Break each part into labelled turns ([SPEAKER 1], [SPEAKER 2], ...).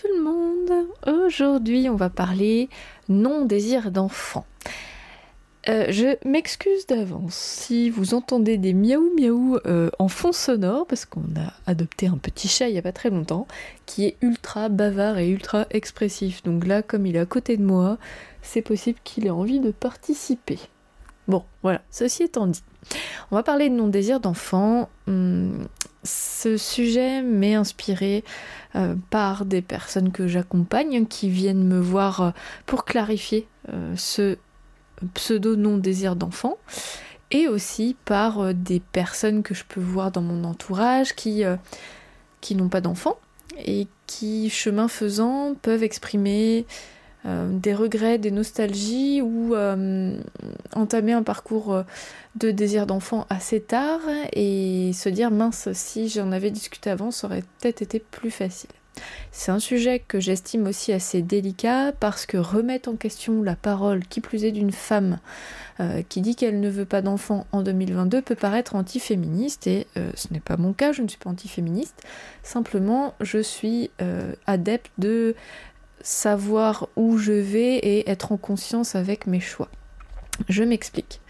[SPEAKER 1] tout le monde Aujourd'hui on va parler non-désir d'enfant. Euh, je m'excuse d'avance si vous entendez des miaou miaou euh, en fond sonore, parce qu'on a adopté un petit chat il n'y a pas très longtemps, qui est ultra bavard et ultra expressif. Donc là, comme il est à côté de moi, c'est possible qu'il ait envie de participer. Bon, voilà, ceci étant dit. On va parler de non-désir d'enfant. Hum, ce sujet m'est inspiré euh, par des personnes que j'accompagne qui viennent me voir pour clarifier ce pseudo non-désir d'enfant, et aussi par euh, des personnes que je peux voir dans mon entourage qui, euh, n'ont pas d'enfants et qui, chemin faisant, peuvent exprimer euh, des regrets, des nostalgies ou entamer un parcours de désir d'enfant assez tard et se dire mince, si j'en avais discuté avant, ça aurait peut-être été plus facile. C'est un sujet que j'estime aussi assez délicat parce que remettre en question la parole, qui plus est d'une femme euh, qui dit qu'elle ne veut pas d'enfant en 2022 peut paraître antiféministe et euh, ce n'est pas mon cas, je ne suis pas antiféministe. Simplement, je suis euh, adepte de savoir où je vais et être en conscience avec mes choix. Je m'explique.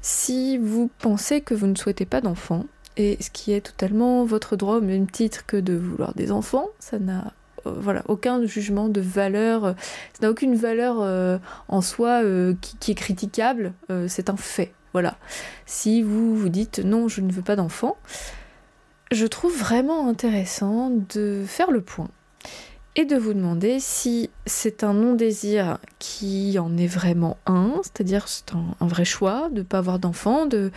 [SPEAKER 1] Si vous pensez que vous ne souhaitez pas d'enfant, et ce qui est totalement votre droit au même titre que de vouloir des enfants. Ça n'a euh, voilà, aucun jugement de valeur, euh, ça n'a aucune valeur euh, en soi qui, est critiquable, c'est un fait. Voilà. Si vous vous dites non, je ne veux pas d'enfants, je trouve vraiment intéressant de faire le point et de vous demander si c'est un non-désir qui en est vraiment un, c'est-à-dire c'est un, vrai choix de ne pas avoir d'enfant, de,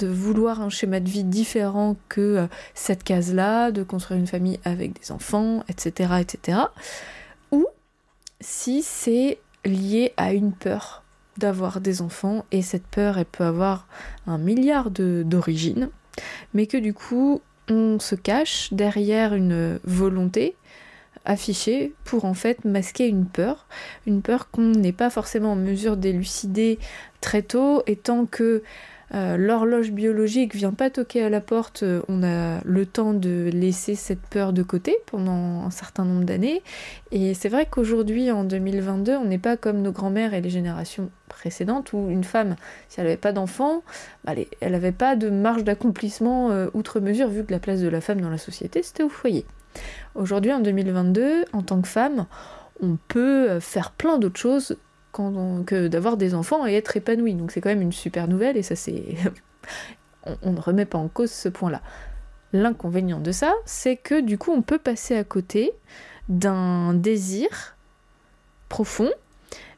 [SPEAKER 1] vouloir un schéma de vie différent que euh, cette case-là, de construire une famille avec des enfants, etc. etc. ou si c'est lié à une peur d'avoir des enfants, et cette peur, elle peut avoir un milliard d'origines, mais que du coup, on se cache derrière une volonté affiché pour en fait masquer une peur, une peur qu'on n'est pas forcément en mesure d'élucider très tôt, et tant que euh, l'horloge biologique vient pas toquer à la porte, euh, on a le temps de laisser cette peur de côté pendant un certain nombre d'années. Et c'est vrai qu'aujourd'hui, en 2022, on n'est pas comme nos grands-mères et les générations précédentes où une femme, si elle n'avait pas d'enfant, elle n'avait pas de marge d'accomplissement euh, outre mesure, vu que la place de la femme dans la société, c'était au foyer. Aujourd'hui, en 2022, en tant que femme, on peut faire plein d'autres choses que d'avoir des enfants et être épanoui. Donc c'est quand même une super nouvelle et ça c'est... on, ne remet pas en cause ce point-là. L'inconvénient de ça, c'est que du coup on peut passer à côté d'un désir profond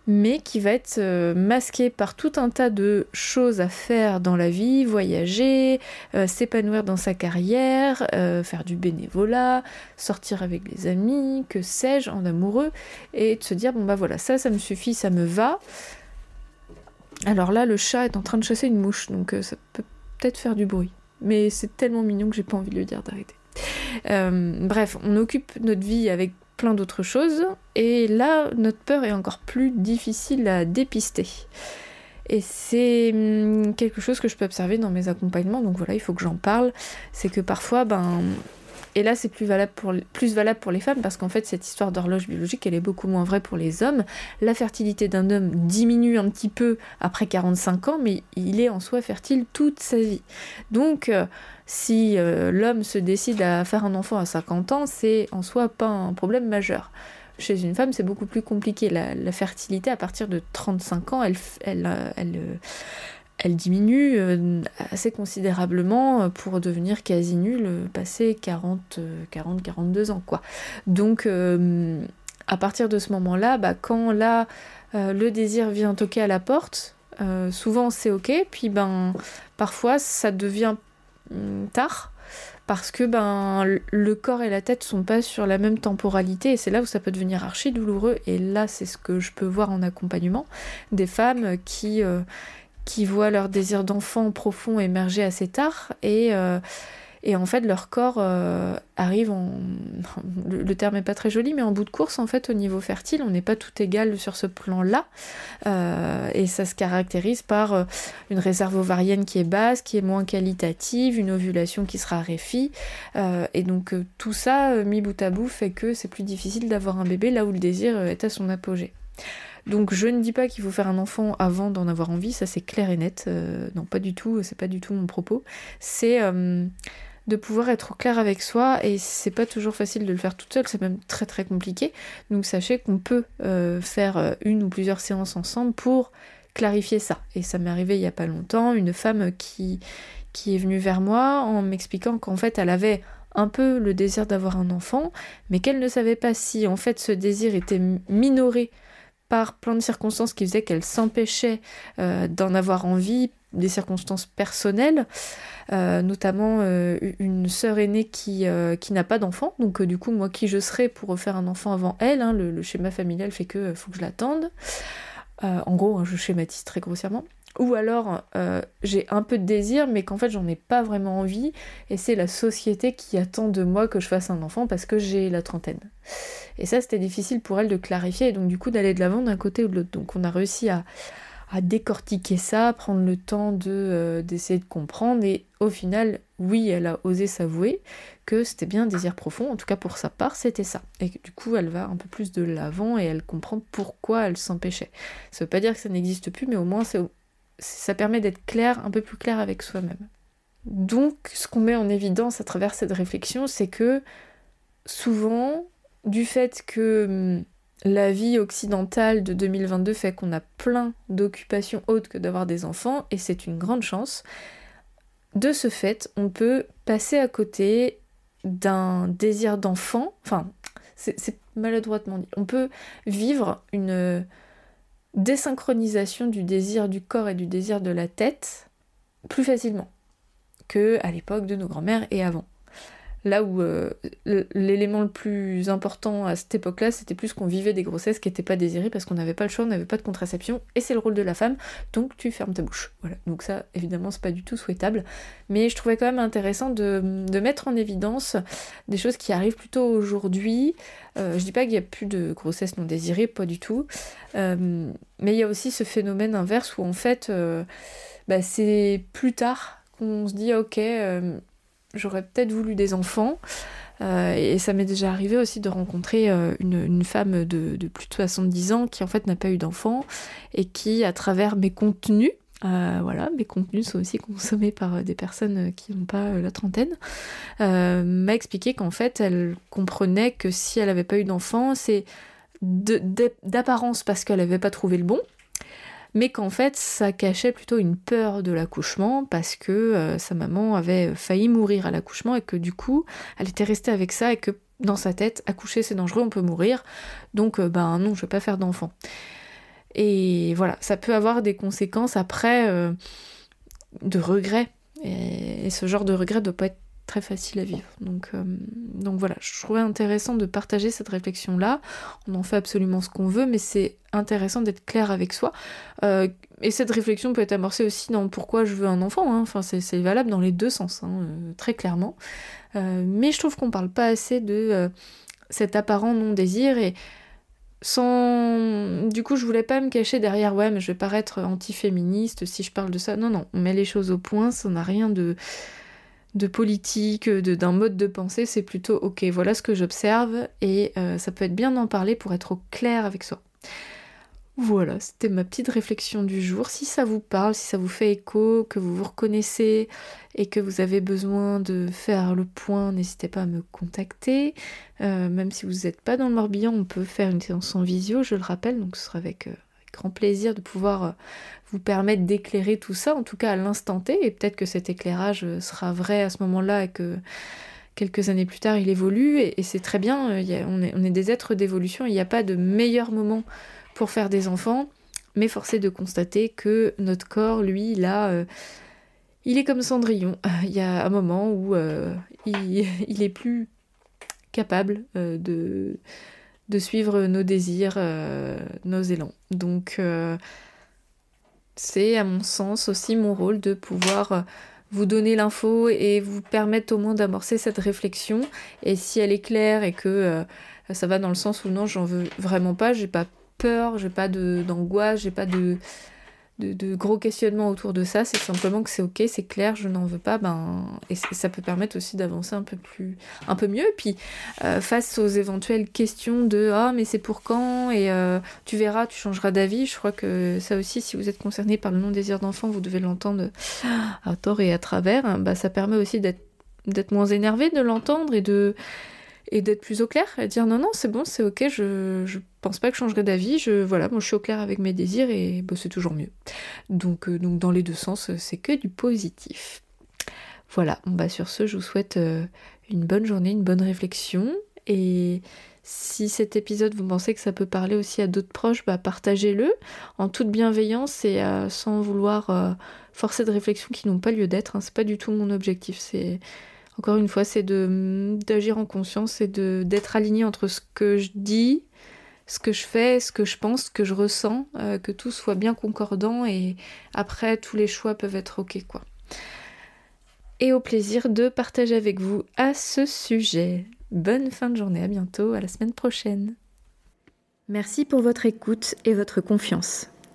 [SPEAKER 1] mais qui va être euh, masqué par tout un tas de choses à faire dans la vie, voyager, euh, s'épanouir dans sa carrière, euh, faire du bénévolat, sortir avec les amis, que sais-je, en amoureux, et de se dire bon bah voilà, ça, ça me suffit, ça me va. Alors là, le chat est en train de chasser une mouche, donc ça peut peut-être faire du bruit. Mais c'est tellement mignon que j'ai pas envie de lui dire d'arrêter. bref, on occupe notre vie avec plein d'autres choses. Et là, notre peur est encore plus difficile à dépister. Et c'est hum, quelque chose que je peux observer dans mes accompagnements, donc voilà, il faut que j'en parle. C'est que parfois, ben, et là, c'est plus valable pour, les femmes parce qu'en fait, cette histoire d'horloge biologique, elle est beaucoup moins vraie pour les hommes. La fertilité d'un homme diminue un petit peu après 45 ans, mais il est en soi fertile toute sa vie. Donc, euh, si euh, l'homme se décide à faire un enfant à 50 ans, c'est en soi pas un problème majeur. Chez une femme, c'est beaucoup plus compliqué. La, fertilité, à partir de 35 ans, elle, elle, elle diminue euh, assez considérablement euh, pour devenir quasi nulle euh, passé 40, 40, 42 ans quoi. Donc à partir de ce moment-là, bah, quand là le désir vient toquer à la porte, souvent c'est ok, puis ben parfois ça devient mm, tard parce que ben le corps et la tête sont pas sur la même temporalité et c'est là où ça peut devenir archi douloureux et là c'est ce que je peux voir en accompagnement des femmes qui qui voient leur désir d'enfant profond émerger assez tard et euh, en fait, leur corps euh, arrive en. Le, terme est pas très joli, mais en bout de course, en fait, au niveau fertile, on n'est pas tout égal sur ce plan-là. Euh, et ça se caractérise par une réserve ovarienne qui est basse, qui est moins qualitative, une ovulation qui se raréfie. et donc, tout ça, mis bout à bout, fait que c'est plus difficile d'avoir un bébé là où le désir est à son apogée. Donc je ne dis pas qu'il faut faire un enfant avant d'en avoir envie, ça c'est clair et net. non, pas du tout, c'est pas du tout mon propos. C'est de pouvoir être clair avec soi et c'est pas toujours facile de le faire toute seule, c'est même très très compliqué. Donc sachez qu'on peut euh, faire euh, une ou plusieurs séances ensemble pour clarifier ça. Et ça m'est arrivé il y a pas longtemps, une femme qui, qui est venue vers moi en m'expliquant qu'en fait elle avait un peu le désir d'avoir un enfant, mais qu'elle ne savait pas si en fait ce désir était minoré par plein de circonstances qui faisaient qu'elle s'empêchait euh, d'en avoir envie, des circonstances personnelles, euh, notamment euh, une sœur aînée qui, qui n'a pas d'enfant, donc du coup moi qui je serais pour faire un enfant avant elle, hein, le, schéma familial fait que faut que je l'attende. en gros, hein, je schématise très grossièrement. Ou alors j'ai un peu de désir mais qu'en fait j'en ai pas vraiment envie et c'est la société qui attend de moi que je fasse un enfant parce que j'ai la trentaine. Et ça, c'était difficile pour elle de clarifier et donc du coup d'aller de l'avant d'un côté ou de l'autre. Donc on a réussi à, décortiquer ça, prendre le temps de euh, d'essayer de comprendre et au final, oui, elle a osé s'avouer que c'était bien un désir profond, en tout cas pour sa part, c'était ça. Et du coup, elle va un peu plus de l'avant et elle comprend pourquoi elle s'empêchait. Ça veut pas dire que ça n'existe plus, mais au moins ça permet d'être clair, un peu plus clair avec soi-même. Donc, ce qu'on met en évidence à travers cette réflexion, c'est que souvent, du fait que hum, la vie occidentale de 2022 fait qu'on a plein d'occupations autres que d'avoir des enfants, et c'est une grande chance. De ce fait, on peut passer à côté d'un désir d'enfant, enfin, c'est maladroitement dit, on peut vivre une désynchronisation du désir du corps et du désir de la tête plus facilement que à l'époque de nos grands-mères et avant. Là où euh, l'élément le plus important à cette époque-là, c'était plus qu'on vivait des grossesses qui n'étaient pas désirées parce qu'on n'avait pas le choix, on n'avait pas de contraception, et c'est le rôle de la femme, donc tu fermes ta bouche. Voilà. Donc ça, évidemment, c'est pas du tout souhaitable. Mais je trouvais quand même intéressant de, mettre en évidence des choses qui arrivent plutôt aujourd'hui. Euh, je dis pas qu'il n'y a plus de grossesses non désirées, pas du tout. Euh, mais il y a aussi ce phénomène inverse où en fait, bah, c'est plus tard qu'on se dit ok j'aurais peut-être voulu des enfants. Euh, et ça m'est déjà arrivé aussi de rencontrer euh, une, femme de, plus de 70 ans qui en fait n'a pas eu d'enfants et qui, à travers mes contenus, euh, voilà, mes contenus sont aussi consommés par des personnes qui n'ont pas la trentaine, m'a expliqué qu'en fait elle comprenait que si elle n'avait pas eu d'enfants, c'est d'apparence parce qu'elle n'avait pas trouvé le bon, mais qu'en fait ça cachait plutôt une peur de l'accouchement parce que euh, sa maman avait failli mourir à l'accouchement et que du coup elle était restée avec ça et que dans sa tête accoucher c'est dangereux, on peut mourir, donc euh, ben non je vais pas faire d'enfant. Et voilà, ça peut avoir des conséquences après euh, de regrets. Et, ce genre de regret ne doit pas être très facile à vivre. Donc, euh, donc voilà, je trouvais intéressant de partager cette réflexion-là. On en fait absolument ce qu'on veut, mais c'est intéressant d'être clair avec soi. Euh, et cette réflexion peut être amorcée aussi dans pourquoi je veux un enfant. Hein. Enfin, c'est valable dans les deux sens, hein, euh, très clairement. mais je trouve qu'on parle pas assez de cet apparent non-désir et sans du coup je voulais pas me cacher derrière ouais mais je vais paraître anti-féministe si je parle de ça non non on met les choses au point ça n'a rien de de politique, d'un mode de pensée, c'est plutôt ok, voilà ce que j'observe et euh, ça peut être bien d'en parler pour être au clair avec soi. Voilà, c'était ma petite réflexion du jour. Si ça vous parle, si ça vous fait écho, que vous vous reconnaissez et que vous avez besoin de faire le point, n'hésitez pas à me contacter. Euh, même si vous n'êtes pas dans le Morbihan, on peut faire une séance en visio, je le rappelle, donc ce sera avec euh, grand plaisir de pouvoir euh, vous permettre d'éclairer tout ça, en tout cas à l'instant T, et peut-être que cet éclairage euh, sera vrai à ce moment-là et que quelques années plus tard il évolue, et, c'est très bien, euh, on, est, des êtres d'évolution, il n'y a pas de meilleur moment pour faire des enfants, mais force est de constater que notre corps, lui, là, il est comme Cendrillon. Il y a un moment où il, est plus capable de, de suivre nos désirs, nos élans. Donc c'est à mon sens aussi mon rôle de pouvoir vous donner l'info et vous permettre au moins d'amorcer cette réflexion. Et si elle est claire et que ça va dans le sens où non, j'en veux vraiment pas, j'ai pas peur, j'ai pas d'angoisse, j'ai pas de, de, gros questionnements autour de ça, c'est simplement que c'est ok, c'est clair, je n'en veux pas, ben, et ça peut permettre aussi d'avancer un peu plus, un peu mieux. Puis, euh, face aux éventuelles questions de ah, mais c'est pour quand, et euh, tu verras, tu changeras d'avis, je crois que ça aussi, si vous êtes concerné par le non-désir d'enfant, vous devez l'entendre à tort et à travers, bah, ça permet aussi d'être moins énervé de l'entendre et de et d'être plus au clair et dire non non c'est bon c'est ok je, je pense pas que je changerai d'avis je voilà moi je suis au clair avec mes désirs et c'est toujours mieux. Donc euh, donc dans les deux sens c'est que du positif. Voilà bah sur ce je vous souhaite euh, une bonne journée une bonne réflexion. Et si cet épisode vous pensez que ça peut parler aussi à d'autres proches bah partagez-le. En toute bienveillance et euh, sans vouloir forcer de réflexions qui n'ont pas lieu d'être hein. c'est pas du tout mon objectif c'est encore une fois, c'est d'agir en conscience et d'être aligné entre ce que je dis, ce que je fais, ce que je pense, ce que je ressens, euh, que tout soit bien concordant et après tous les choix peuvent être ok quoi. Et au plaisir de partager avec vous à ce sujet. Bonne fin de journée, à bientôt, à la semaine prochaine.
[SPEAKER 2] Merci pour votre écoute et votre confiance.